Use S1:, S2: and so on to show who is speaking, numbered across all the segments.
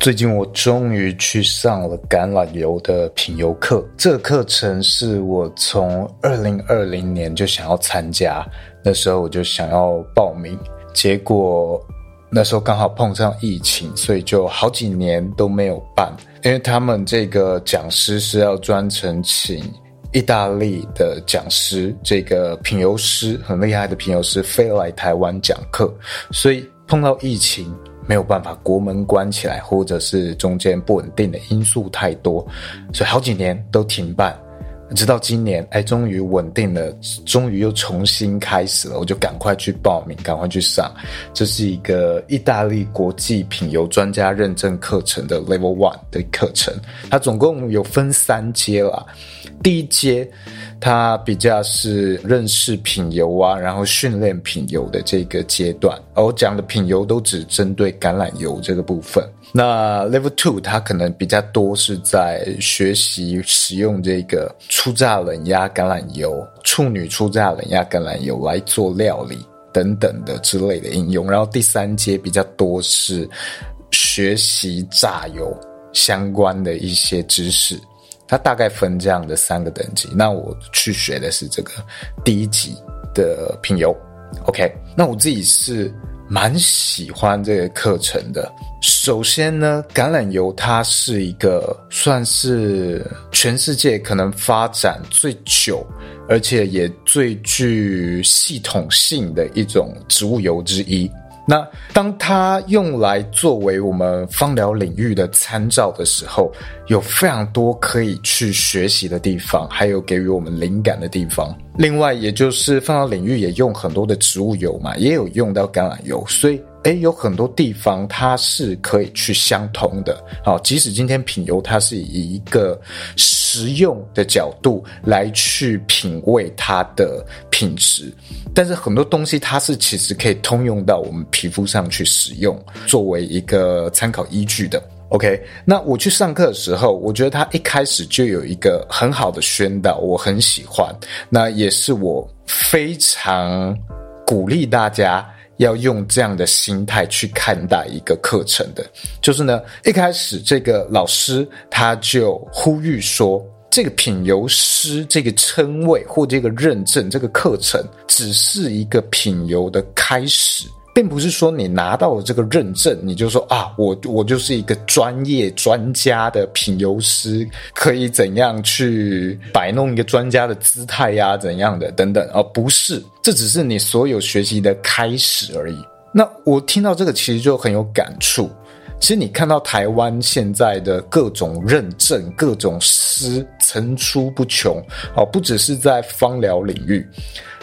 S1: 最近我终于去上了橄榄油的品油课，这个课程是我从二零二零年就想要参加，那时候我就想要报名，结果那时候刚好碰上疫情，所以就好几年都没有办，因为他们这个讲师是要专程请意大利的讲师，这个品油师很厉害的品油师飞来台湾讲课，所以碰到疫情。没有办法，国门关起来，或者是中间不稳定的因素太多，所以好几年都停办。直到今年，哎，终于稳定了，终于又重新开始了，我就赶快去报名，赶快去上。这是一个意大利国际品油专家认证课程的 Level One 的课程，它总共有分三阶啦。第一阶，它比较是认识品油啊，然后训练品油的这个阶段。而我讲的品油都只针对橄榄油这个部分。那 Level Two，它可能比较多是在学习使用这个初榨冷压橄榄油、处女初榨冷压橄榄油来做料理等等的之类的应用。然后第三阶比较多是学习榨油相关的一些知识。它大概分这样的三个等级，那我去学的是这个第一级的品油，OK，那我自己是蛮喜欢这个课程的。首先呢，橄榄油它是一个算是全世界可能发展最久，而且也最具系统性的一种植物油之一。那当它用来作为我们芳疗领域的参照的时候，有非常多可以去学习的地方，还有给予我们灵感的地方。另外，也就是芳疗领域也用很多的植物油嘛，也有用到橄榄油，所以。诶，有很多地方它是可以去相通的。好，即使今天品油它是以一个实用的角度来去品味它的品质，但是很多东西它是其实可以通用到我们皮肤上去使用，作为一个参考依据的。OK，那我去上课的时候，我觉得他一开始就有一个很好的宣导，我很喜欢。那也是我非常鼓励大家。要用这样的心态去看待一个课程的，就是呢，一开始这个老师他就呼吁说，这个品油师这个称谓或这个认证这个课程，只是一个品油的开始。并不是说你拿到了这个认证，你就说啊，我我就是一个专业专家的品油师，可以怎样去摆弄一个专家的姿态呀，怎样的等等，而不是，这只是你所有学习的开始而已。那我听到这个其实就很有感触。其实你看到台湾现在的各种认证、各种师层出不穷，哦，不只是在芳疗领域。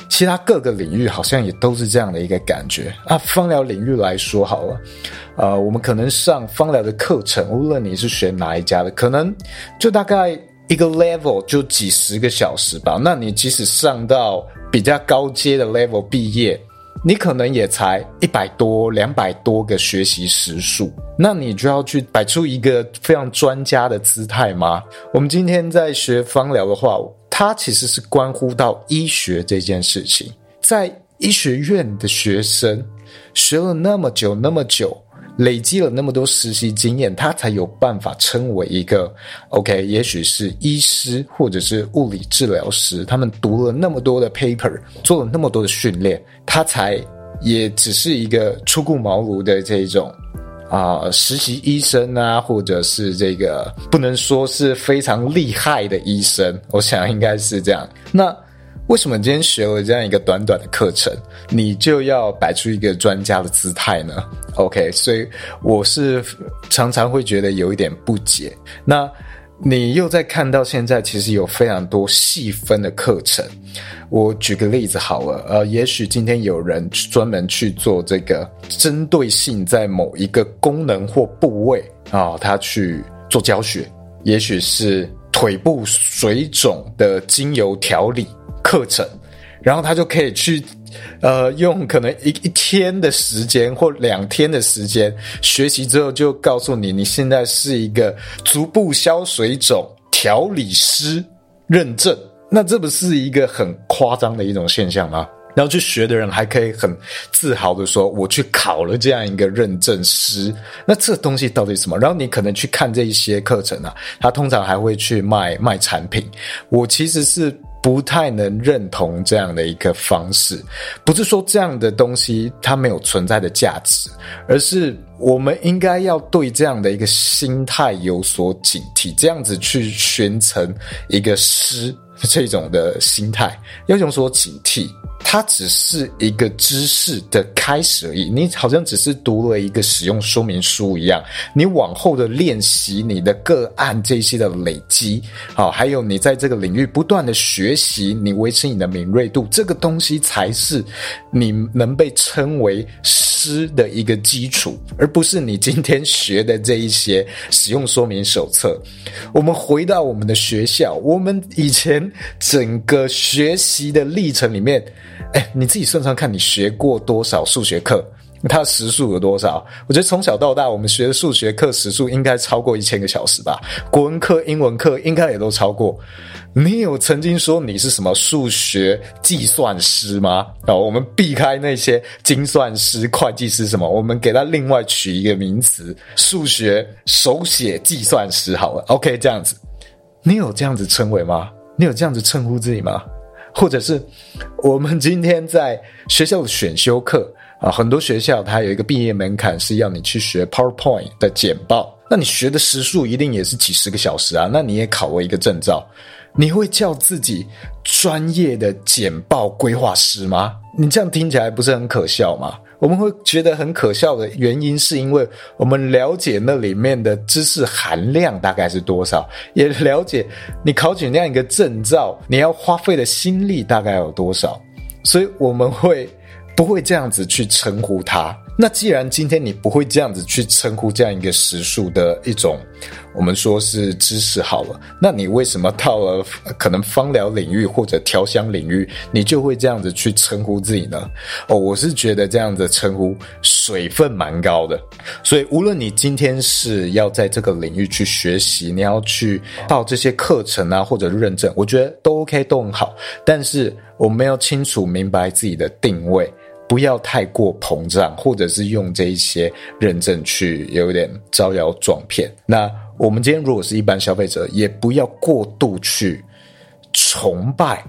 S1: 其他各个领域好像也都是这样的一个感觉啊。芳疗领域来说好了，呃，我们可能上芳疗的课程，无论你是学哪一家的，可能就大概一个 level 就几十个小时吧。那你即使上到比较高阶的 level 毕业，你可能也才一百多、两百多个学习时数，那你就要去摆出一个非常专家的姿态吗？我们今天在学芳疗的话。它其实是关乎到医学这件事情，在医学院的学生学了那么久那么久，累积了那么多实习经验，他才有办法称为一个 OK，也许是医师或者是物理治疗师，他们读了那么多的 paper，做了那么多的训练，他才也只是一个初出茅庐的这种。啊、实习医生啊，或者是这个不能说是非常厉害的医生，我想应该是这样。那为什么今天学了这样一个短短的课程，你就要摆出一个专家的姿态呢？OK，所以我是常常会觉得有一点不解。那你又在看到现在，其实有非常多细分的课程。我举个例子好了，呃，也许今天有人专门去做这个针对性在某一个功能或部位啊，他去做教学，也许是腿部水肿的精油调理课程，然后他就可以去。呃，用可能一一天的时间或两天的时间学习之后，就告诉你，你现在是一个足部消水肿调理师认证。那这不是一个很夸张的一种现象吗？然后去学的人还可以很自豪的说，我去考了这样一个认证师。那这东西到底什么？然后你可能去看这一些课程啊，他通常还会去卖卖产品。我其实是。不太能认同这样的一个方式，不是说这样的东西它没有存在的价值，而是我们应该要对这样的一个心态有所警惕，这样子去宣称一个师这种的心态要有所警惕。它只是一个知识的开始而已，你好像只是读了一个使用说明书一样。你往后的练习，你的个案这些的累积，好，还有你在这个领域不断的学习，你维持你的敏锐度，这个东西才是你能被称为师的一个基础，而不是你今天学的这一些使用说明手册。我们回到我们的学校，我们以前整个学习的历程里面。哎，你自己算算看，你学过多少数学课？它时数有多少？我觉得从小到大，我们学的数学课时数应该超过一千个小时吧。国文课、英文课应该也都超过。你有曾经说你是什么数学计算师吗？哦，我们避开那些精算师、会计师什么，我们给他另外取一个名词：数学手写计算师。好了，OK，这样子，你有这样子称为吗？你有这样子称呼自己吗？或者是我们今天在学校的选修课啊，很多学校它有一个毕业门槛是要你去学 PowerPoint 的简报，那你学的时数一定也是几十个小时啊，那你也考过一个证照，你会叫自己专业的简报规划师吗？你这样听起来不是很可笑吗？我们会觉得很可笑的原因，是因为我们了解那里面的知识含量大概是多少，也了解你考取那样一个证照，你要花费的心力大概有多少，所以我们会不会这样子去称呼它。那既然今天你不会这样子去称呼这样一个时数的一种，我们说是知识好了，那你为什么到了可能芳疗领域或者调香领域，你就会这样子去称呼自己呢？哦，我是觉得这样子称呼水分蛮高的，所以无论你今天是要在这个领域去学习，你要去报这些课程啊或者认证，我觉得都 OK 都很好，但是我们要清楚明白自己的定位。不要太过膨胀，或者是用这一些认证去有点招摇撞骗。那我们今天如果是一般消费者，也不要过度去崇拜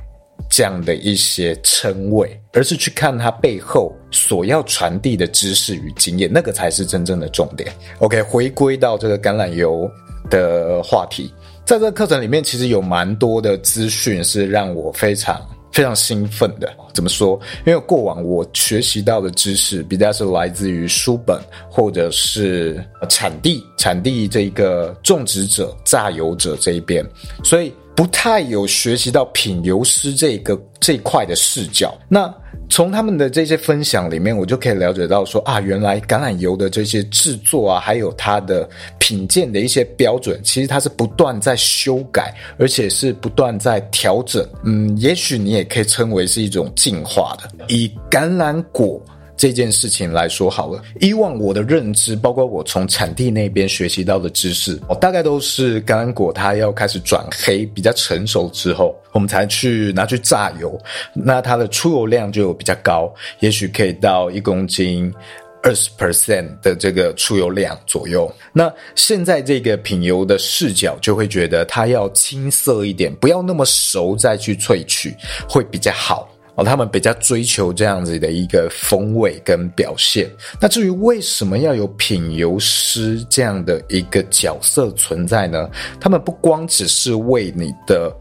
S1: 这样的一些称谓，而是去看它背后所要传递的知识与经验，那个才是真正的重点。OK，回归到这个橄榄油的话题，在这个课程里面，其实有蛮多的资讯是让我非常。非常兴奋的，怎么说？因为过往我学习到的知识比较是来自于书本，或者是产地、产地这个种植者、榨油者这一边，所以不太有学习到品油师这个这一块的视角。那从他们的这些分享里面，我就可以了解到说啊，原来橄榄油的这些制作啊，还有它的品鉴的一些标准，其实它是不断在修改，而且是不断在调整。嗯，也许你也可以称为是一种进化的。以橄榄果。这件事情来说好了，以往我的认知，包括我从产地那边学习到的知识，我大概都是橄榄果它要开始转黑，比较成熟之后，我们才去拿去榨油，那它的出油量就比较高，也许可以到一公斤二十 percent 的这个出油量左右。那现在这个品油的视角就会觉得它要青涩一点，不要那么熟再去萃取会比较好。哦，他们比较追求这样子的一个风味跟表现。那至于为什么要有品油师这样的一个角色存在呢？他们不光只是为你的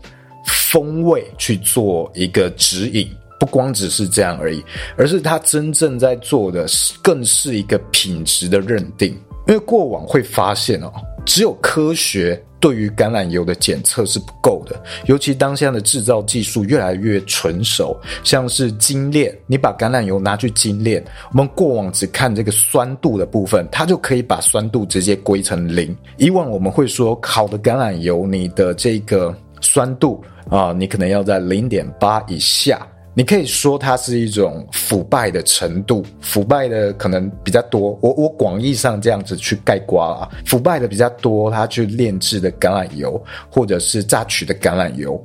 S1: 风味去做一个指引，不光只是这样而已，而是他真正在做的更是一个品质的认定。因为过往会发现哦，只有科学对于橄榄油的检测是不够的，尤其当下的制造技术越来越纯熟，像是精炼，你把橄榄油拿去精炼，我们过往只看这个酸度的部分，它就可以把酸度直接归成零。以往我们会说，好的橄榄油，你的这个酸度啊，你可能要在零点八以下。你可以说它是一种腐败的程度，腐败的可能比较多。我我广义上这样子去概括啊，腐败的比较多，它去炼制的橄榄油或者是榨取的橄榄油，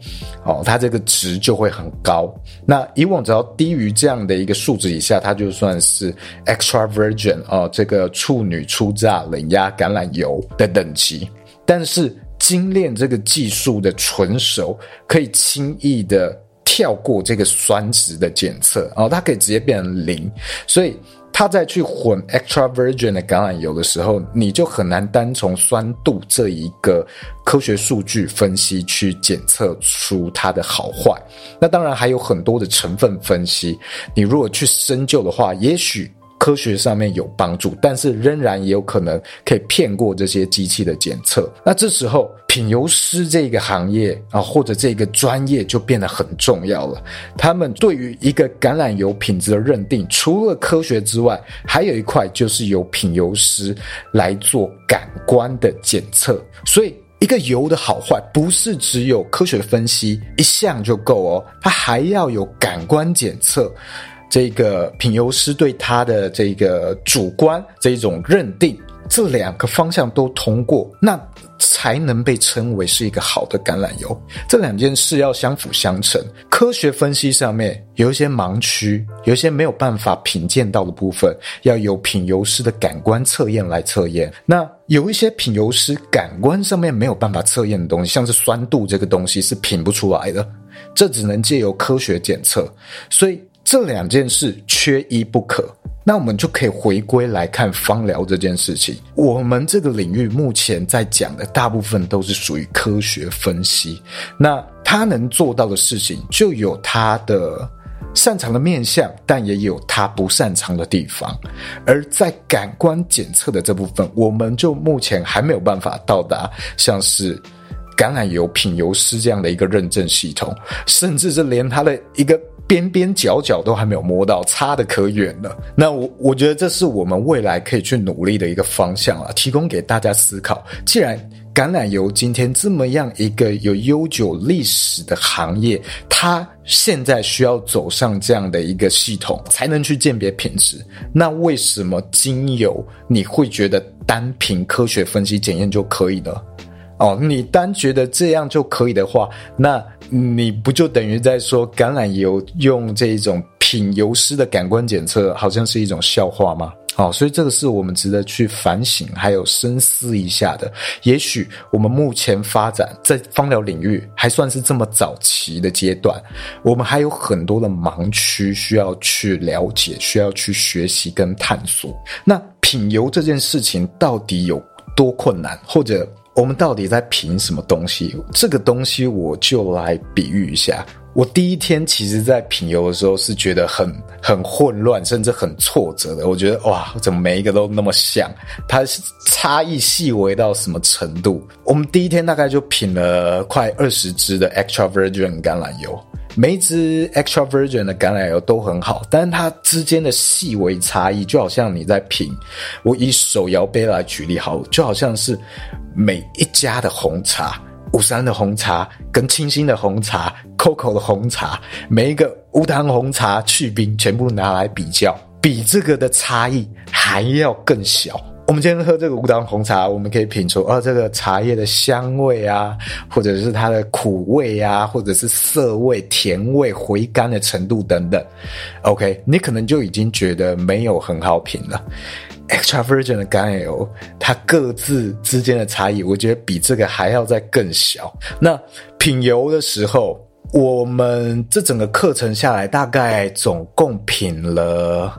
S1: 哦，它这个值就会很高。那以往只要低于这样的一个数值以下，它就算是 extra virgin 哦，这个处女初榨冷压橄榄油的等级。但是精炼这个技术的纯熟，可以轻易的。跳过这个酸值的检测哦，它可以直接变成零，所以它再去混 extra virgin 的橄榄油的时候，你就很难单从酸度这一个科学数据分析去检测出它的好坏。那当然还有很多的成分分析，你如果去深究的话，也许。科学上面有帮助，但是仍然也有可能可以骗过这些机器的检测。那这时候，品油师这个行业啊，或者这个专业就变得很重要了。他们对于一个橄榄油品质的认定，除了科学之外，还有一块就是由品油师来做感官的检测。所以，一个油的好坏，不是只有科学分析一项就够哦，它还要有感官检测。这个品油师对他的这个主观这一种认定，这两个方向都通过，那才能被称为是一个好的橄榄油。这两件事要相辅相成。科学分析上面有一些盲区，有一些没有办法品鉴到的部分，要由品油师的感官测验来测验。那有一些品油师感官上面没有办法测验的东西，像是酸度这个东西是品不出来的，这只能借由科学检测。所以。这两件事缺一不可，那我们就可以回归来看芳疗这件事情。我们这个领域目前在讲的大部分都是属于科学分析，那他能做到的事情就有他的擅长的面向，但也有他不擅长的地方。而在感官检测的这部分，我们就目前还没有办法到达像是橄榄油品油师这样的一个认证系统，甚至是连他的一个。边边角角都还没有摸到，差得可远了。那我我觉得这是我们未来可以去努力的一个方向啊，提供给大家思考。既然橄榄油今天这么样一个有悠久历史的行业，它现在需要走上这样的一个系统才能去鉴别品质，那为什么精油你会觉得单凭科学分析检验就可以呢？哦，你单觉得这样就可以的话，那。你不就等于在说橄榄油用这种品油师的感官检测，好像是一种笑话吗？好，所以这个是我们值得去反省还有深思一下的。也许我们目前发展在芳疗领域还算是这么早期的阶段，我们还有很多的盲区需要去了解，需要去学习跟探索。那品油这件事情到底有多困难，或者？我们到底在品什么东西？这个东西我就来比喻一下。我第一天其实，在品油的时候是觉得很很混乱，甚至很挫折的。我觉得哇，怎么每一个都那么像？它是差异细微到什么程度？我们第一天大概就品了快二十支的 extra virgin 橄榄油。每一支 extra virgin 的橄榄油都很好，但是它之间的细微差异，就好像你在品，我以手摇杯来举例好，就好像是每一家的红茶，五三的红茶跟清新的红茶，COCO 的红茶，每一个无糖红茶去冰，全部拿来比较，比这个的差异还要更小。我们今天喝这个无糖红茶，我们可以品出哦，这个茶叶的香味啊，或者是它的苦味啊，或者是涩味、甜味、回甘的程度等等。OK，你可能就已经觉得没有很好品了。Extra virgin 的橄榄油，它各自之间的差异，我觉得比这个还要再更小。那品油的时候，我们这整个课程下来，大概总共品了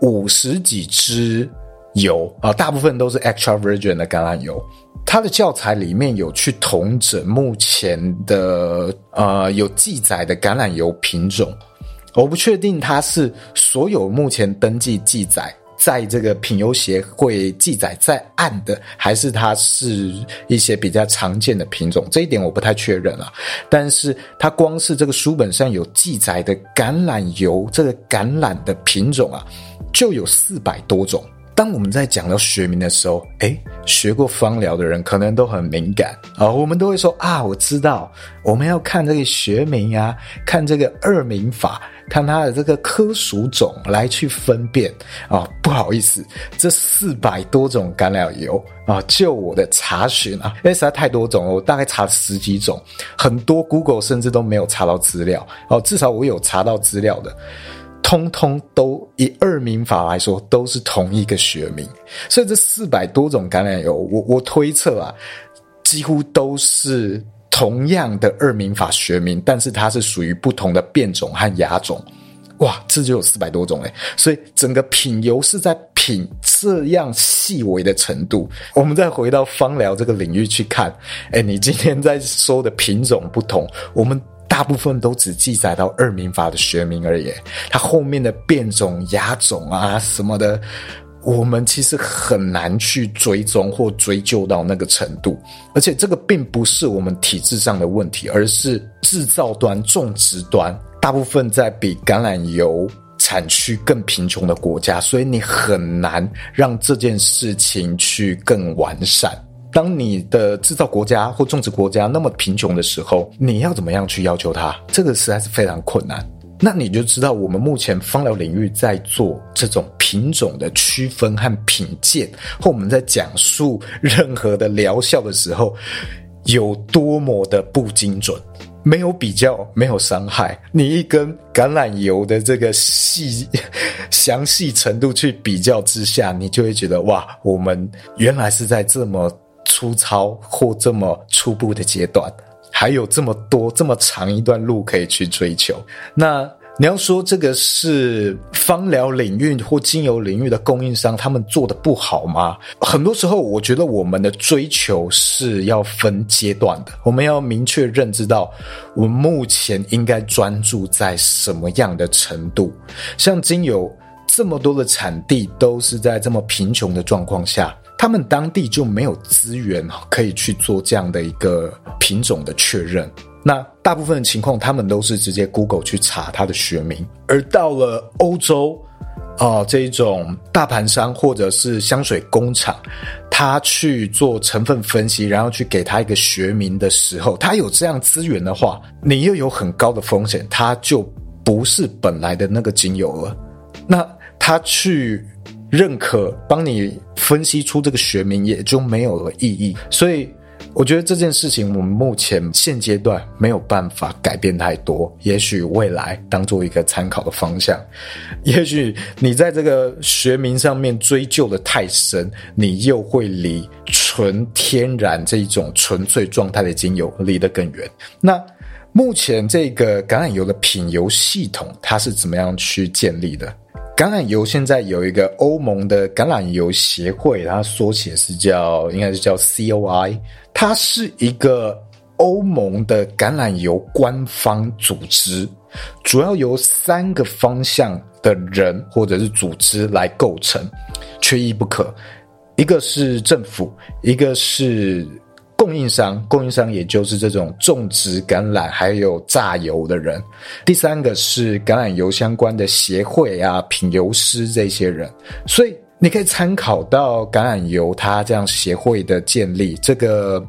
S1: 五十几支。油啊，大部分都是 extra virgin 的橄榄油。它的教材里面有去统整目前的呃有记载的橄榄油品种，我不确定它是所有目前登记记载在这个品油协会记载在案的，还是它是一些比较常见的品种？这一点我不太确认啊。但是它光是这个书本上有记载的橄榄油这个橄榄的品种啊，就有四百多种。当我们在讲到学名的时候，诶，学过芳疗的人可能都很敏感啊，我们都会说啊，我知道，我们要看这个学名啊，看这个二名法，看它的这个科属种来去分辨啊。不好意思，这四百多种橄榄油啊，就我的查询啊，因为实在太多种了，我大概查了十几种，很多 Google 甚至都没有查到资料哦，至少我有查到资料的。通通都以二名法来说，都是同一个学名，所以这四百多种橄榄油，我我推测啊，几乎都是同样的二名法学名，但是它是属于不同的变种和亚种。哇，这就有四百多种诶，所以整个品油是在品这样细微的程度。我们再回到芳疗这个领域去看，诶，你今天在说的品种不同，我们。大部分都只记载到二名法的学名而已，它后面的变种、亚种啊什么的，我们其实很难去追踪或追究到那个程度。而且这个并不是我们体制上的问题，而是制造端、种植端大部分在比橄榄油产区更贫穷的国家，所以你很难让这件事情去更完善。当你的制造国家或种植国家那么贫穷的时候，你要怎么样去要求它？这个实在是非常困难。那你就知道，我们目前芳疗领域在做这种品种的区分和品鉴，或我们在讲述任何的疗效的时候，有多么的不精准。没有比较，没有伤害。你一根橄榄油的这个细 详细程度去比较之下，你就会觉得哇，我们原来是在这么。粗糙或这么初步的阶段，还有这么多这么长一段路可以去追求。那你要说这个是芳疗领域或精油领域的供应商他们做的不好吗？很多时候，我觉得我们的追求是要分阶段的。我们要明确认知到，我们目前应该专注在什么样的程度。像精油这么多的产地都是在这么贫穷的状况下。他们当地就没有资源可以去做这样的一个品种的确认。那大部分的情况，他们都是直接 Google 去查它的学名。而到了欧洲，啊、呃，这一种大盘商或者是香水工厂，他去做成分分析，然后去给他一个学名的时候，他有这样资源的话，你又有很高的风险，它就不是本来的那个精油了。那他去。认可帮你分析出这个学名，也就没有了意义。所以，我觉得这件事情我们目前现阶段没有办法改变太多。也许未来当做一个参考的方向，也许你在这个学名上面追究的太深，你又会离纯天然这种纯粹状态的精油离得更远。那目前这个橄榄油的品油系统，它是怎么样去建立的？橄榄油现在有一个欧盟的橄榄油协会，它缩写是叫，应该是叫 COI，它是一个欧盟的橄榄油官方组织，主要由三个方向的人或者是组织来构成，缺一不可，一个是政府，一个是。供应商，供应商也就是这种种植橄榄还有榨油的人。第三个是橄榄油相关的协会啊，品油师这些人。所以你可以参考到橄榄油它这样协会的建立，这个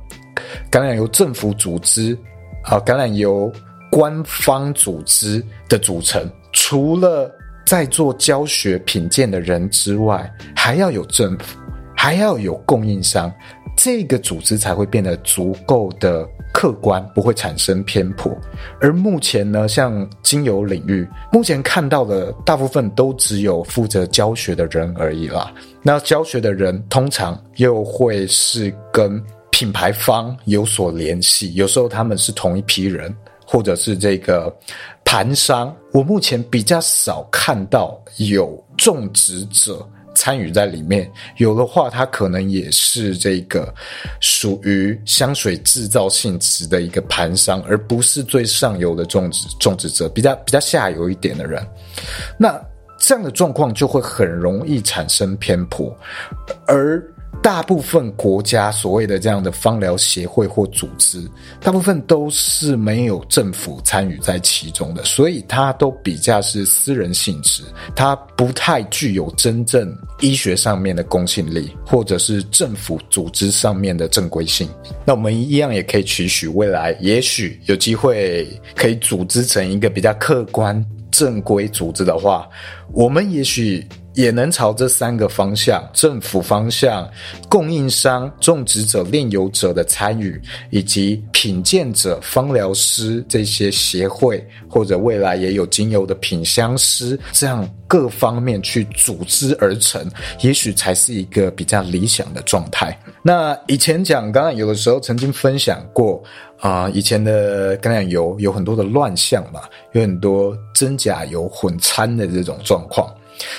S1: 橄榄油政府组织啊，橄榄油官方组织的组成，除了在做教学品鉴的人之外，还要有政府，还要有供应商。这个组织才会变得足够的客观，不会产生偏颇。而目前呢，像精油领域，目前看到的大部分都只有负责教学的人而已啦。那教学的人通常又会是跟品牌方有所联系，有时候他们是同一批人，或者是这个盘商。我目前比较少看到有种植者。参与在里面，有的话，他可能也是这个属于香水制造性质的一个盘商，而不是最上游的种植种植者，比较比较下游一点的人。那这样的状况就会很容易产生偏颇，而。大部分国家所谓的这样的芳疗协会或组织，大部分都是没有政府参与在其中的，所以它都比较是私人性质，它不太具有真正医学上面的公信力，或者是政府组织上面的正规性。那我们一样也可以期许未来，也许有机会可以组织成一个比较客观、正规组织的话，我们也许。也能朝这三个方向：政府方向、供应商、种植者、炼油者的参与，以及品鉴者、芳疗师这些协会，或者未来也有精油的品香师，这样各方面去组织而成，也许才是一个比较理想的状态。那以前讲橄榄油的时候，曾经分享过啊、以前的橄榄油有很多的乱象嘛，有很多真假油混掺的这种状况。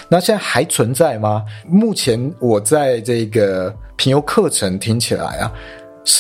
S1: 那现在还存在吗？目前我在这个评优课程听起来啊，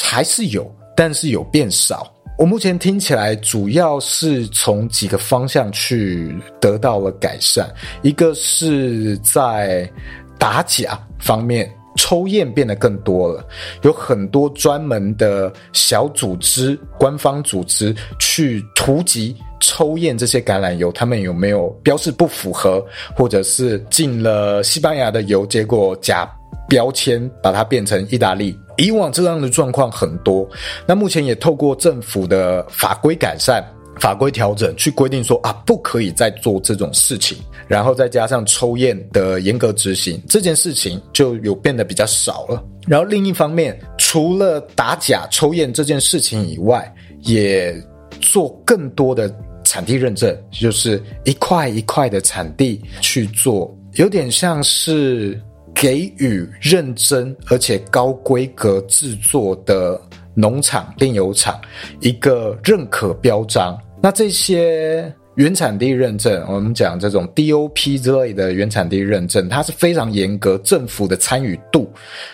S1: 还是有，但是有变少。我目前听起来主要是从几个方向去得到了改善，一个是在打假方面。抽验变得更多了，有很多专门的小组织、官方组织去突击抽验这些橄榄油，他们有没有标示不符合，或者是进了西班牙的油，结果假标签把它变成意大利。以往这样的状况很多，那目前也透过政府的法规改善。法规调整去规定说啊，不可以再做这种事情，然后再加上抽验的严格执行，这件事情就有变得比较少了。然后另一方面，除了打假抽验这件事情以外，也做更多的产地认证，就是一块一块的产地去做，有点像是给予认真而且高规格制作的农场、炼油厂一个认可标章。那这些原产地认证，我们讲这种 DOP 之类的原产地认证，它是非常严格，政府的参与度，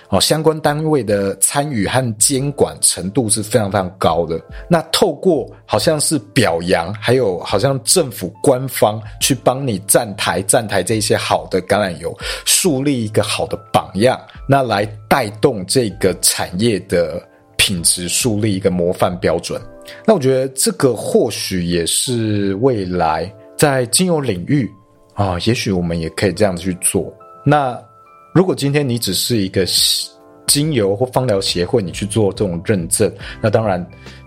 S1: 哦，相关单位的参与和监管程度是非常非常高的。那透过好像是表扬，还有好像政府官方去帮你站台站台这些好的橄榄油，树立一个好的榜样，那来带动这个产业的品质，树立一个模范标准。那我觉得这个或许也是未来在精油领域啊，也许我们也可以这样子去做。那如果今天你只是一个精油或芳疗协会，你去做这种认证，那当然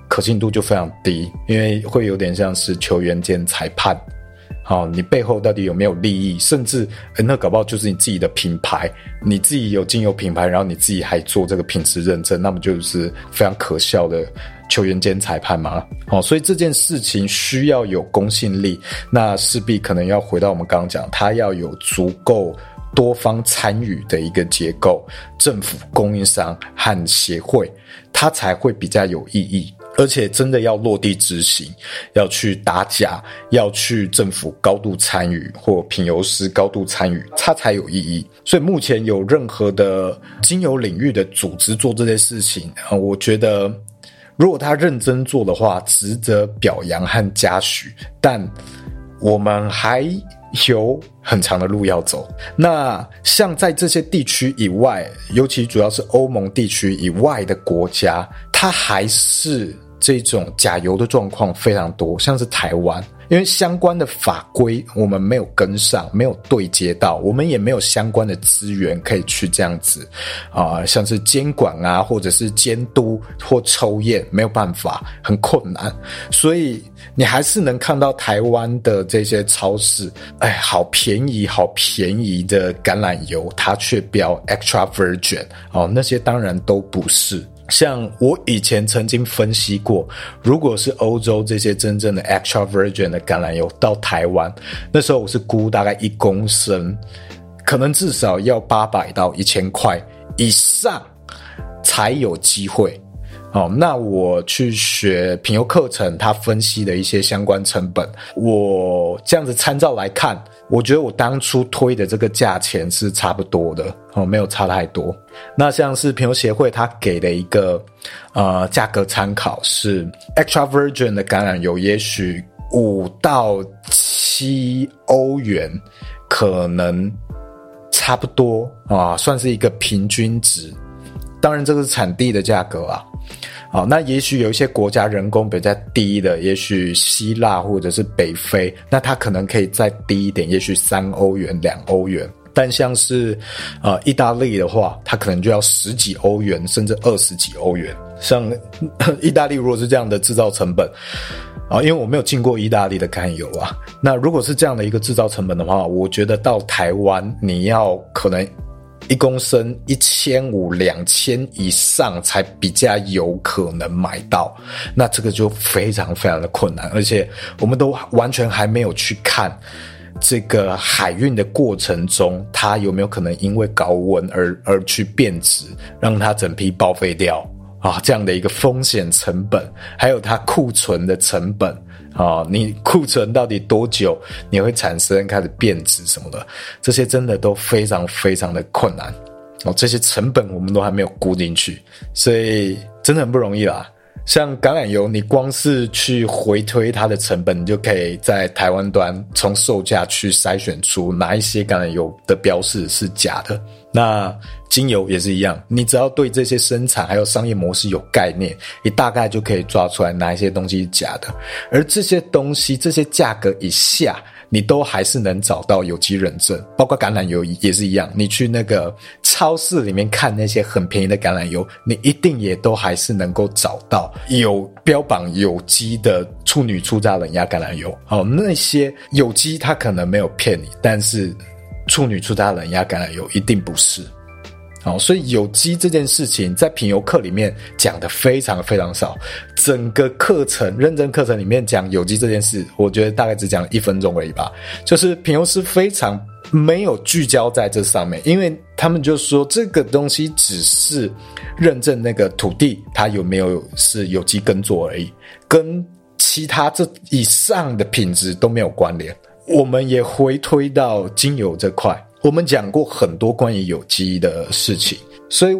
S1: 可信度就非常低，因为会有点像是球员兼裁判。好，你背后到底有没有利益？甚至，欸，那搞不好就是你自己的品牌，你自己有精油品牌，然后你自己还做这个品质认证，那么就是非常可笑的球员兼裁判嘛。好，所以这件事情需要有公信力，那势必可能要回到我们刚刚讲，它要有足够多方参与的一个结构，政府、供应商和协会，它才会比较有意义。而且真的要落地执行，要去打假，要去政府高度参与或品油师高度参与，它才有意义。所以目前有任何的精油领域的组织做这些事情啊，我觉得如果他认真做的话，值得表扬和嘉许。但我们还有很长的路要走。那像在这些地区以外，尤其主要是欧盟地区以外的国家，它还是。这种假油的状况非常多，像是台湾，因为相关的法规我们没有跟上，没有对接到，我们也没有相关的资源可以去这样子啊、像是监管啊，或者是监督或抽验，没有办法，很困难。所以你还是能看到台湾的这些超市，哎，好便宜，好便宜的橄榄油，它却标 extra virgin 哦，那些当然都不是。像我以前曾经分析过，如果是欧洲这些真正的 extra virgin 的橄榄油到台湾，那时候我是估大概一公升，可能至少要八百到一千块以上才有机会。哦，那我去学品油课程，他分析的一些相关成本，我这样子参照来看。我觉得我当初推的这个价钱是差不多的哦，没有差太多。那像是品油协会他给的一个呃价格参考是 extra virgin 的橄榄油，也许五到七欧元可能差不多啊，算是一个平均值。当然，这个是产地的价格啊。好，那也许有一些国家人工比较低的，也许希腊或者是北非，那它可能可以再低一点，也许三欧元、两欧元。但像是呃意大利的话，它可能就要十几欧元，甚至二十几欧元。像 意大利如果是这样的制造成本啊，因为我没有进过意大利的甘油啊，那如果是这样的一个制造成本的话，我觉得到台湾你要可能。一公升一千五两千以上才比较有可能买到，那这个就非常非常的困难，而且我们都完全还没有去看这个海运的过程中，它有没有可能因为高温而而去变质，让它整批报废掉啊？这样的一个风险成本，还有它库存的成本。啊，你库存到底多久你会产生开始变质什么的？这些真的都非常非常的困难哦。这些成本我们都还没有估进去，所以真的很不容易啦。像橄榄油，你光是去回推它的成本，你就可以在台湾端从售价去筛选出哪一些橄榄油的标示是假的。那精油也是一样，你只要对这些生产还有商业模式有概念，你大概就可以抓出来哪一些东西是假的。而这些东西，这些价格以下。你都还是能找到有机认证，包括橄榄油也是一样。你去那个超市里面看那些很便宜的橄榄油，你一定也都还是能够找到有标榜有机的处女初榨冷压橄榄油。好，那些有机它可能没有骗你，但是处女初榨冷压橄榄油一定不是。哦，所以有机这件事情在品油课里面讲的非常非常少。整个课程认证课程里面讲有机这件事，我觉得大概只讲了一分钟而已吧。就是品油师非常没有聚焦在这上面，因为他们就说这个东西只是认证那个土地它有没有是有机耕作而已，跟其他这以上的品质都没有关联。我们也回推到精油这块。我们讲过很多关于有机的事情，所以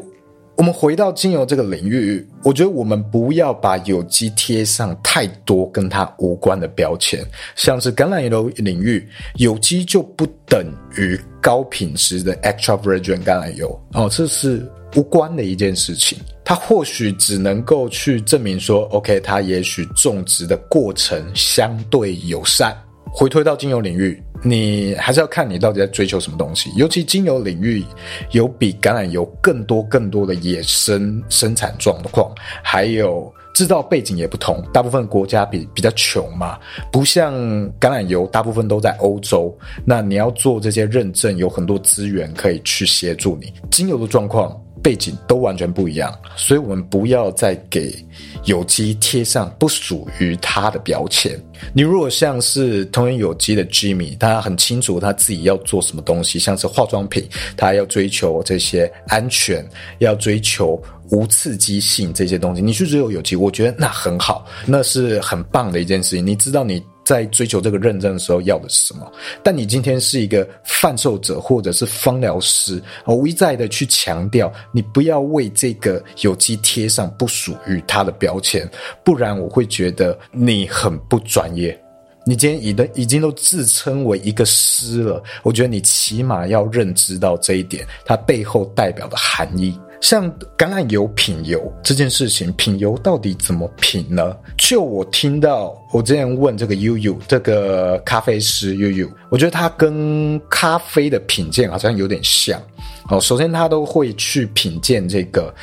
S1: 我们回到精油这个领域，我觉得我们不要把有机贴上太多跟它无关的标签，像是橄榄油领域，有机就不等于高品质的 extra virgin 橄榄油哦，这是无关的一件事情。它或许只能够去证明说，OK，它也许种植的过程相对友善。回推到精油领域，你还是要看你到底在追求什么东西。尤其精油领域有比橄榄油更多更多的野生生产状况，还有制造背景也不同。大部分国家比比较穷嘛，不像橄榄油，大部分都在欧洲。那你要做这些认证，有很多资源可以去协助你。精油的状况。背景都完全不一样，所以我们不要再给有机贴上不属于它的标签。你如果像是同源有机的 Jimmy，他很清楚他自己要做什么东西，像是化妆品，他要追求这些安全，要追求无刺激性这些东西。你去追求有机，我觉得那很好，那是很棒的一件事情。你知道你。在追求这个认证的时候，要的是什么？但你今天是一个贩售者或者是芳疗师，我一再的去强调，你不要为这个有机贴上不属于它的标签，不然我会觉得你很不专业。你今天已经已经都自称为一个师了，我觉得你起码要认知到这一点，它背后代表的含义。像橄榄油品油这件事情，品油到底怎么品呢？就我听到，我之前问这个悠悠这个咖啡师悠悠，我觉得他跟咖啡的品鉴好像有点像。哦，首先他都会去品鉴这个。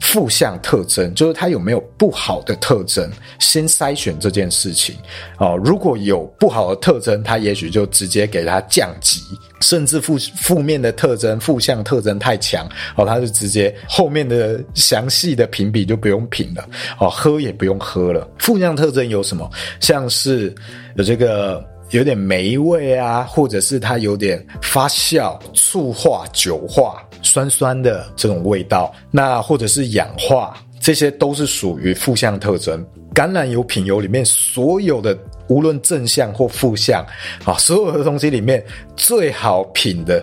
S1: 负向特征就是它有没有不好的特征，先筛选这件事情哦。如果有不好的特征，它也许就直接给它降级，甚至负负面的特征、负向特征太强哦，它就直接后面的详细的评比就不用评了哦，喝也不用喝了。负向特征有什么？像是有这个。有点霉味啊，或者是它有点发酵、醋化、酒化、酸酸的这种味道，那或者是氧化，这些都是属于负向特征。橄榄油品油里面所有的，无论正向或负向，啊，所有的东西里面最好品的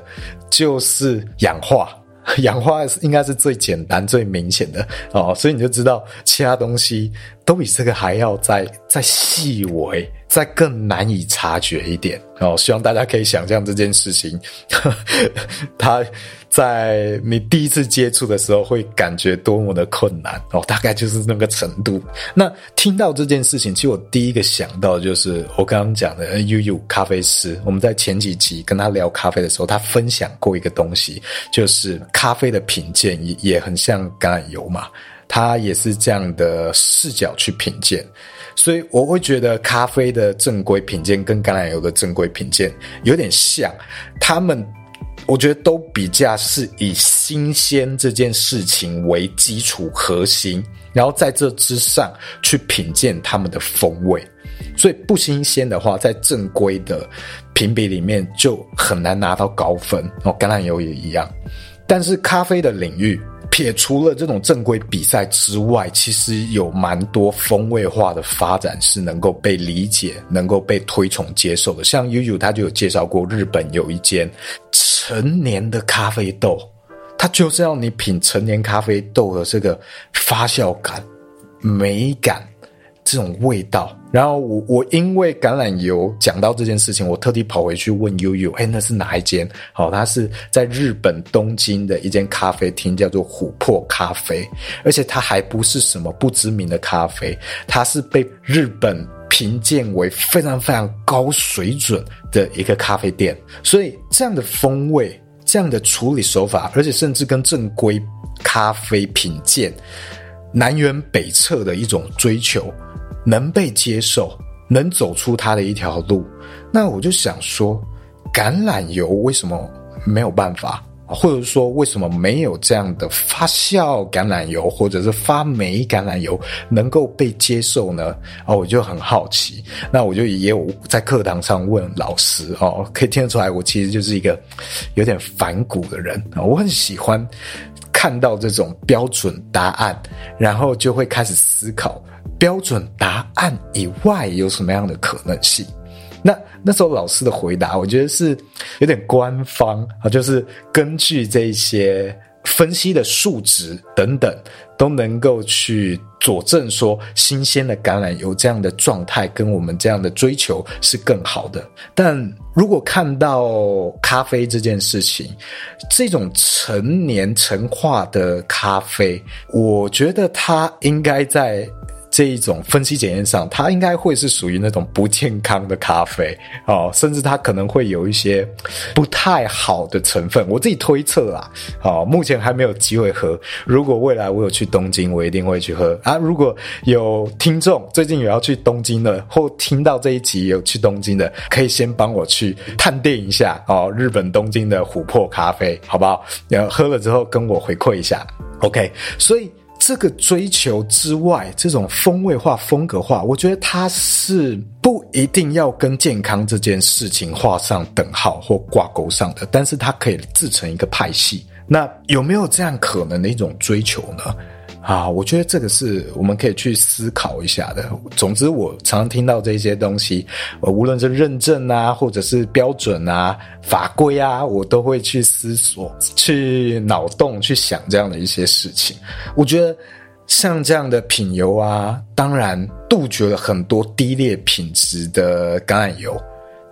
S1: 就是氧化。氧化应该是最简单、最明显的哦，所以你就知道其他东西都比这个还要再再细微、再更难以察觉一点哦。希望大家可以想象这件事情，它在你第一次接触的时候会感觉多么的困难哦，大概就是那个程度。那听到这件事情，其实我第一个想到就是我刚刚讲的悠悠咖啡师。我们在前几集跟他聊咖啡的时候，他分享过一个东西，就是咖啡的品鉴也也很像橄榄油嘛。他也是这样的视角去品鉴，所以我会觉得咖啡的正规品鉴跟橄榄油的正规品鉴有点像。他们我觉得都比较是以新鲜这件事情为基础核心，然后在这之上去品鉴他们的风味。所以不新鲜的话，在正规的评比里面就很难拿到高分哦。橄榄油也一样，但是咖啡的领域。撇除了这种正规比赛之外，其实有蛮多风味化的发展是能够被理解、能够被推崇接受的。像悠悠他就有介绍过，日本有一间成年的咖啡豆，它就是要你品成年咖啡豆的这个发酵感、美感。这种味道，然后我我因为橄榄油讲到这件事情，我特地跑回去问悠悠，哎，那是哪一间？好，它是在日本东京的一间咖啡厅，叫做琥珀咖啡，而且它还不是什么不知名的咖啡，它是被日本评鉴为非常非常高水准的一个咖啡店，所以这样的风味、这样的处理手法，而且甚至跟正规咖啡品鉴南辕北辙的一种追求。能被接受，能走出他的一条路，那我就想说，橄榄油为什么没有办法，或者说为什么没有这样的发酵橄榄油或者是发霉橄榄油能够被接受呢？啊，我就很好奇。那我就也有在课堂上问老师哦，可以听得出来，我其实就是一个有点反骨的人啊，我很喜欢看到这种标准答案，然后就会开始思考。标准答案以外有什么样的可能性？那那时候老师的回答，我觉得是有点官方啊，就是根据这些分析的数值等等，都能够去佐证说，新鲜的橄榄油这样的状态跟我们这样的追求是更好的。但如果看到咖啡这件事情，这种陈年陈化的咖啡，我觉得它应该在。这一种分析检验上，它应该会是属于那种不健康的咖啡哦，甚至它可能会有一些不太好的成分。我自己推测啦，哦，目前还没有机会喝。如果未来我有去东京，我一定会去喝啊。如果有听众最近有要去东京的，或听到这一集有去东京的，可以先帮我去探店一下哦，日本东京的琥珀咖啡，好不好？然后喝了之后跟我回馈一下，OK。所以。这个追求之外，这种风味化、风格化，我觉得它是不一定要跟健康这件事情画上等号或挂钩上的，但是它可以自成一个派系。那有没有这样可能的一种追求呢？啊，我觉得这个是我们可以去思考一下的。总之，我常常听到这些东西，呃，无论是认证啊，或者是标准啊、法规啊，我都会去思索、去脑洞、去想这样的一些事情。我觉得像这样的品油啊，当然杜绝了很多低劣品质的橄榄油。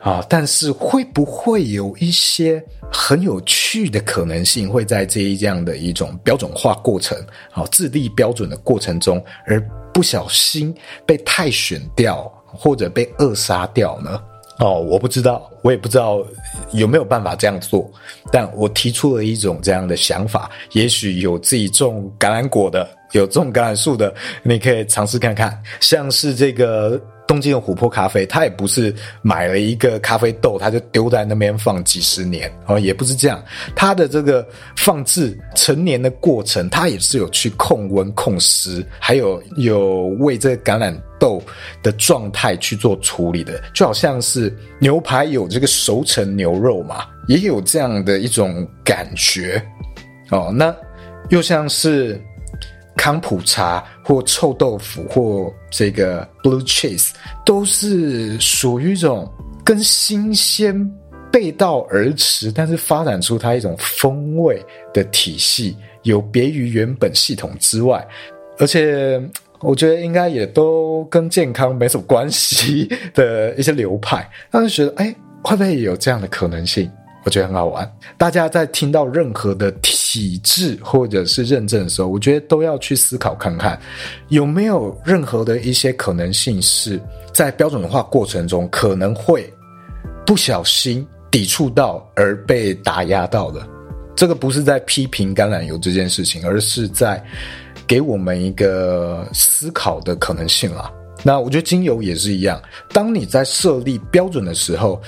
S1: 啊，但是会不会有一些很有趣的可能性，会在这一样的一种标准化过程，啊，自立标准的过程中，而不小心被汰选掉，或者被扼杀掉呢？哦，我不知道，我也不知道有没有办法这样做，但我提出了一种这样的想法，也许有自己种橄榄果的，有种橄榄树的，你可以尝试看看，像是这个。东京的琥珀咖啡，它也不是买了一个咖啡豆，它就丢在那边放几十年哦，也不是这样。它的这个放置陈年的过程，它也是有去控温、控湿，还有有为这个橄榄豆的状态去做处理的，就好像是牛排有这个熟成牛肉嘛，也有这样的一种感觉哦。那又像是。康普茶或臭豆腐或这个 blue cheese 都是属于一种跟新鲜背道而驰，但是发展出它一种风味的体系，有别于原本系统之外，而且我觉得应该也都跟健康没什么关系的一些流派，他就觉得，哎，会不会有这样的可能性？我觉得很好玩。大家在听到任何的体制或者是认证的时候，我觉得都要去思考看看，有没有任何的一些可能性是在标准化过程中可能会不小心抵触到而被打压到的。这个不是在批评橄榄油这件事情，而是在给我们一个思考的可能性啦。那我觉得精油也是一样，当你在设立标准的时候。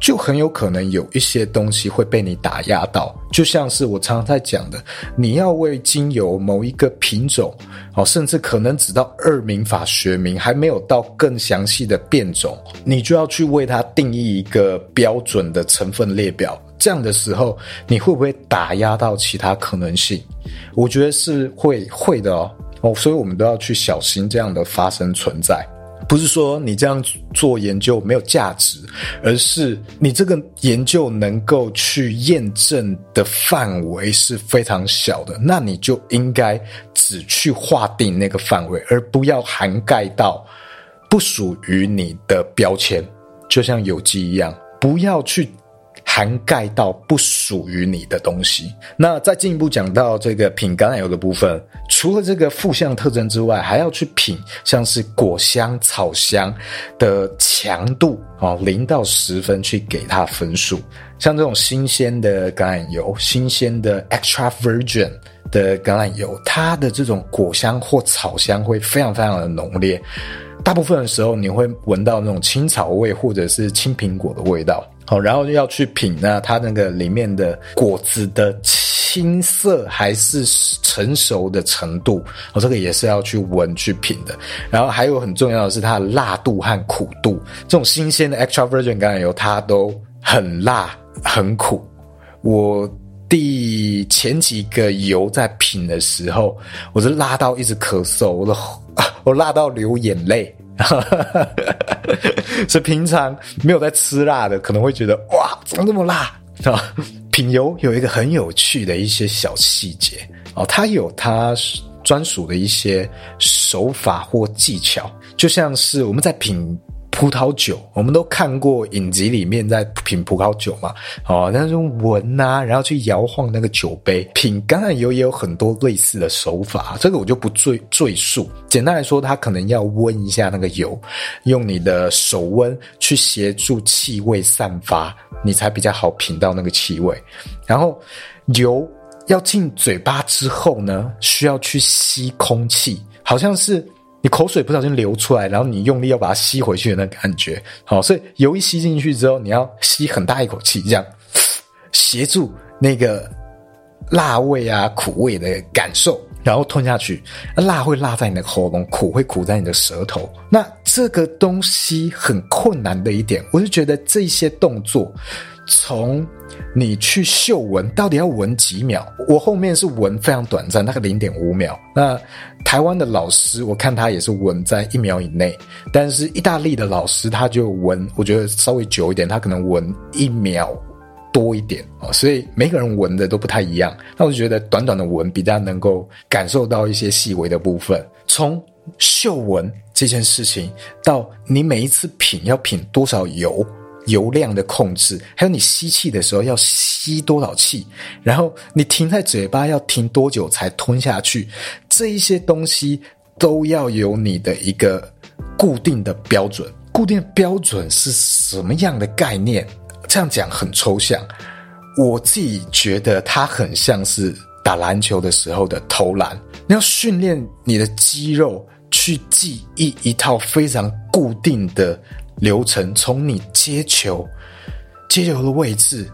S1: 就很有可能有一些东西会被你打压到，就像是我常常在讲的，你要为精油某一个品种，哦，甚至可能只到二名法学名，还没有到更详细的变种，你就要去为它定义一个标准的成分列表。这样的时候，你会不会打压到其他可能性？我觉得是会会的哦，哦，所以我们都要去小心这样的发生存在。不是说你这样做研究没有价值，而是你这个研究能够去验证的范围是非常小的，那你就应该只去划定那个范围，而不要涵盖到不属于你的标签，就像有机一样，不要去。涵盖到不属于你的东西。那再进一步讲到这个品橄榄油的部分，除了这个负向特征之外，还要去品像是果香、草香的强度哦，零到十分去给它分数。像这种新鲜的橄榄油、新鲜的 extra virgin 的橄榄油，它的这种果香或草香会非常非常的浓烈。大部分的时候，你会闻到那种青草味或者是青苹果的味道。好，然后就要去品呢，它那个里面的果子的青涩还是成熟的程度，哦，这个也是要去闻去品的。然后还有很重要的是它的辣度和苦度，这种新鲜的 extra virgin 橄榄油它都很辣很苦。我第前几个油在品的时候，我是辣到一直咳嗽，我 辣到流眼泪。所以平常没有在吃辣的，可能会觉得哇，怎么这么辣？啊品油有一个很有趣的一些小细节哦，它有它专属的一些手法或技巧，就像是我们在品。葡萄酒，我们都看过影集里面在品葡萄酒嘛，哦，那种闻啊，然后去摇晃那个酒杯。品橄榄油也有很多类似的手法，这个我就不赘赘述。简单来说，它可能要温一下那个油，用你的手温去协助气味散发，你才比较好品到那个气味。然后油要进嘴巴之后呢，需要去吸空气，好像是。你口水不小心流出来，然后你用力要把它吸回去的那感觉，好，所以油一吸进去之后，你要吸很大一口气，这样协助那个辣味啊、苦味的感受，然后吞下去。辣会辣在你的喉咙，苦会苦在你的舌头。那这个东西很困难的一点，我就觉得这些动作。从你去嗅闻，到底要闻几秒？我后面是闻非常短暂，那个零点五秒。那台湾的老师，我看他也是闻在一秒以内，但是意大利的老师他就闻，我觉得稍微久一点，他可能闻一秒多一点哦。所以每个人闻的都不太一样。那我就觉得短短的闻比较能够感受到一些细微的部分。从嗅闻这件事情到你每一次品要品多少油。油量的控制，还有你吸气的时候要吸多少气，然后你停在嘴巴要停多久才吞下去，这一些东西都要有你的一个固定的标准。固定的标准是什么样的概念？这样讲很抽象，我自己觉得它很像是打篮球的时候的投篮，你要训练你的肌肉去记忆一套非常固定的。流程从你接球、接球的位置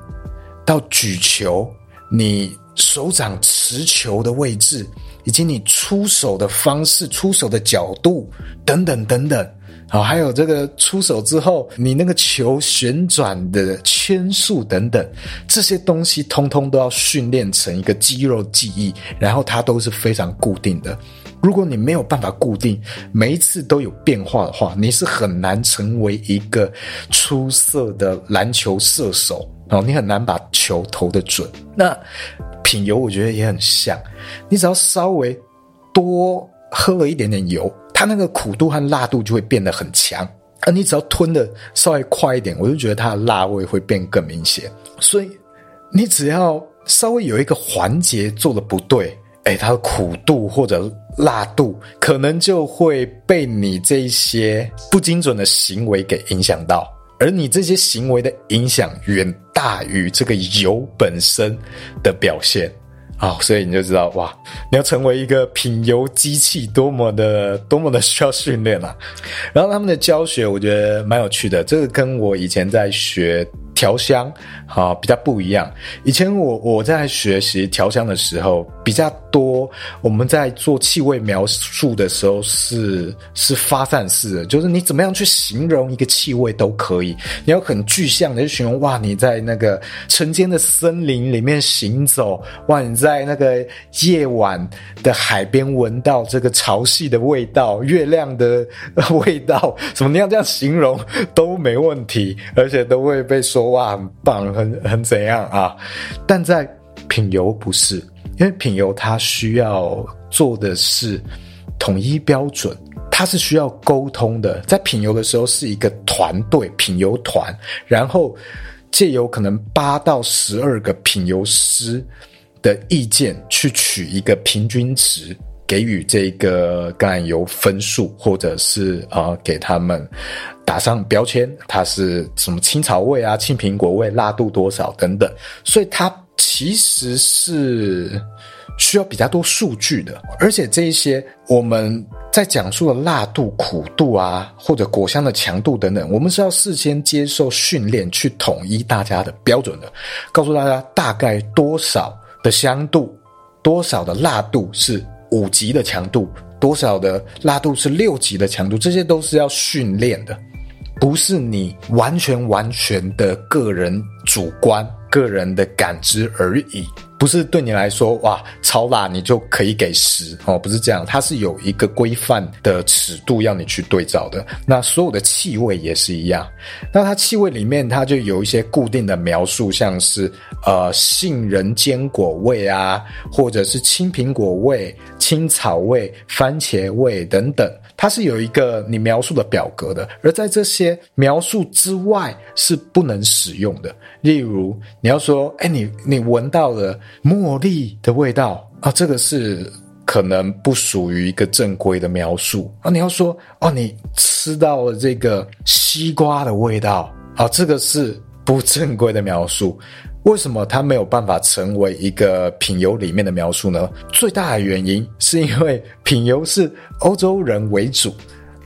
S1: 到举球，你手掌持球的位置，以及你出手的方式、出手的角度等等等等，好，还有这个出手之后你那个球旋转的圈数等等，这些东西通通都要训练成一个肌肉记忆，然后它都是非常固定的。如果你没有办法固定，每一次都有变化的话，你是很难成为一个出色的篮球射手哦，你很难把球投得准。那品油我觉得也很像，你只要稍微多喝了一点点油，它那个苦度和辣度就会变得很强。而你只要吞的稍微快一点，我就觉得它的辣味会变更明显。所以你只要稍微有一个环节做的不对，哎，它的苦度或者辣度可能就会被你这一些不精准的行为给影响到。而你这些行为的影响远大于这个油本身的表现。啊、所以你就知道哇，你要成为一个品油机器，多么的多么的需要训练啊！然后他们的教学，我觉得蛮有趣的，这个跟我以前在学。调香，好，比较不一样。以前我我在学习调香的时候比较多，我们在做气味描述的时候是是发散式的，就是你怎么样去形容一个气味都可以。你要很具象的去形容，哇，你在那个晨间的森林里面行走，哇，你在那个夜晚的海边闻到这个潮汐的味道、月亮的味道，什么你要这样形容都没问题，而且都会被说。哇，很棒，很很怎样啊？但在品油不是，因为品油它需要做的是统一标准，它是需要沟通的。在品油的时候是一个团队，品油团，然后借由可能八到十二个品油师的意见去取一个平均值。给予这个橄榄油分数，或者是啊、呃，给他们打上标签，它是什么青草味啊、青苹果味、辣度多少等等，所以它其实是需要比较多数据的。而且这一些我们在讲述的辣度、苦度啊，或者果香的强度等等，我们是要事先接受训练，去统一大家的标准的，告诉大家大概多少的香度，多少的辣度是。五级的强度，多少的辣度是六级的强度，这些都是要训练的，不是你完全完全的个人主观、个人的感知而已。不是对你来说，哇，超辣你就可以给十哦，不是这样，它是有一个规范的尺度要你去对照的。那所有的气味也是一样，那它气味里面它就有一些固定的描述，像是呃杏仁坚果味啊，或者是青苹果味、青草味、番茄味等等。它是有一个你描述的表格的，而在这些描述之外是不能使用的。例如，你要说，哎，你你闻到了茉莉的味道啊，这个是可能不属于一个正规的描述啊。你要说，哦，你吃到了这个西瓜的味道啊，这个是不正规的描述。为什么它没有办法成为一个品油里面的描述呢？最大的原因是因为品油是欧洲人为主，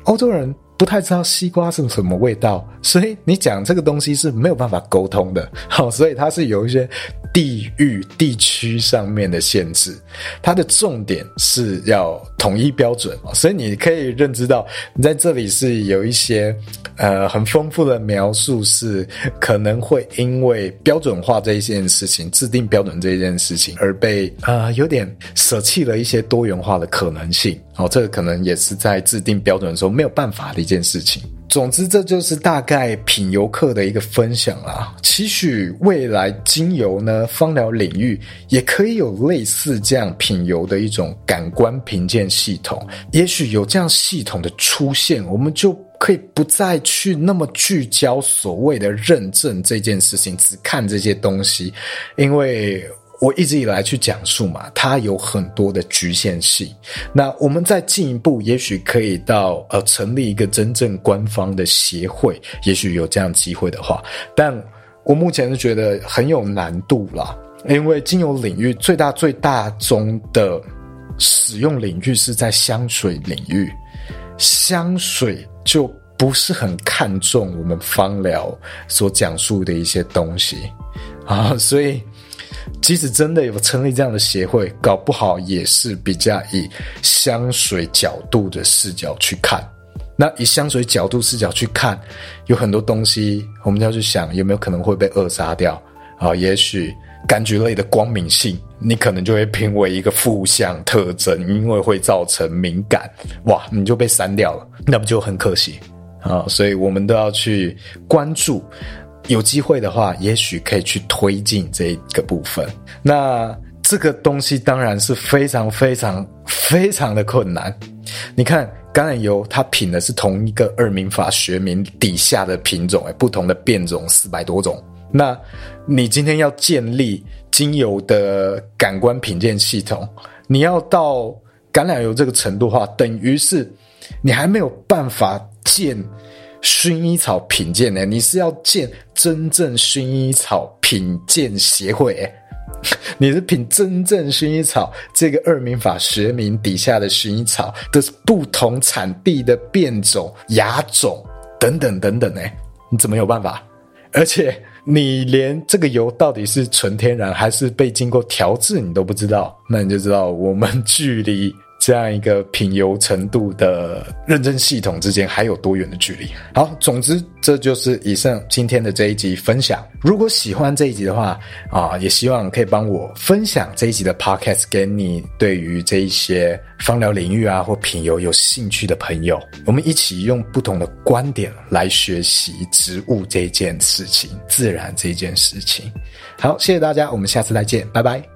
S1: 欧洲人不太知道西瓜是什么味道，所以你讲这个东西是没有办法沟通的。好，所以它是有一些。地域地区上面的限制，它的重点是要统一标准，所以你可以认知到，你在这里是有一些呃很丰富的描述，是可能会因为标准化这一件事情，制定标准这一件事情而被啊、呃、有点舍弃了一些多元化的可能性。哦，这个可能也是在制定标准的时候没有办法的一件事情。总之，这就是大概品油课的一个分享啦。期许未来精油呢，芳疗领域也可以有类似这样品油的一种感官评鉴系统。也许有这样系统的出现，我们就可以不再去那么聚焦所谓的认证这件事情，只看这些东西，因为。我一直以来去讲述嘛，它有很多的局限性。那我们再进一步，也许可以到呃成立一个真正官方的协会，也许有这样机会的话，但我目前是觉得很有难度啦，因为精油领域最大最大宗的使用领域是在香水领域，香水就不是很看重我们芳疗所讲述的一些东西啊，所以。即使真的有成立这样的协会，搞不好也是比较以香水角度的视角去看。那以香水角度视角去看，有很多东西我们要去想有没有可能会被扼杀掉啊？也许柑橘类的光敏性，你可能就会评为一个负向特征，因为会造成敏感，哇，你就被删掉了，那不就很可惜啊？所以我们都要去关注。有机会的话，也许可以去推进这一个部分。那这个东西当然是非常非常非常的困难，你看橄榄油，它品的是同一个二民法学名底下的品种，诶，不同的变种四百多种。那你今天要建立精油的感官品鉴系统，你要到橄榄油这个程度的话，等于是你还没有办法建薰衣草品鉴呢。你是要建真正薰衣草品鉴协会，你是品真正薰衣草这个二名法学名底下的薰衣草的不同产地的变种、亚种等等等等呢？你怎么有办法？而且。你连这个油到底是纯天然还是被经过调制，你都不知道，那你就知道我们距离。这样一个品油程度的认证系统之间还有多远的距离？好，总之这就是以上今天的这一集分享。如果喜欢这一集的话啊，也希望可以帮我分享这一集的 podcast 给你对于这一些芳疗领域啊或品油有兴趣的朋友，我们一起用不同的观点来学习植物这件事情、自然这件事情。好，谢谢大家，我们下次再见，拜拜。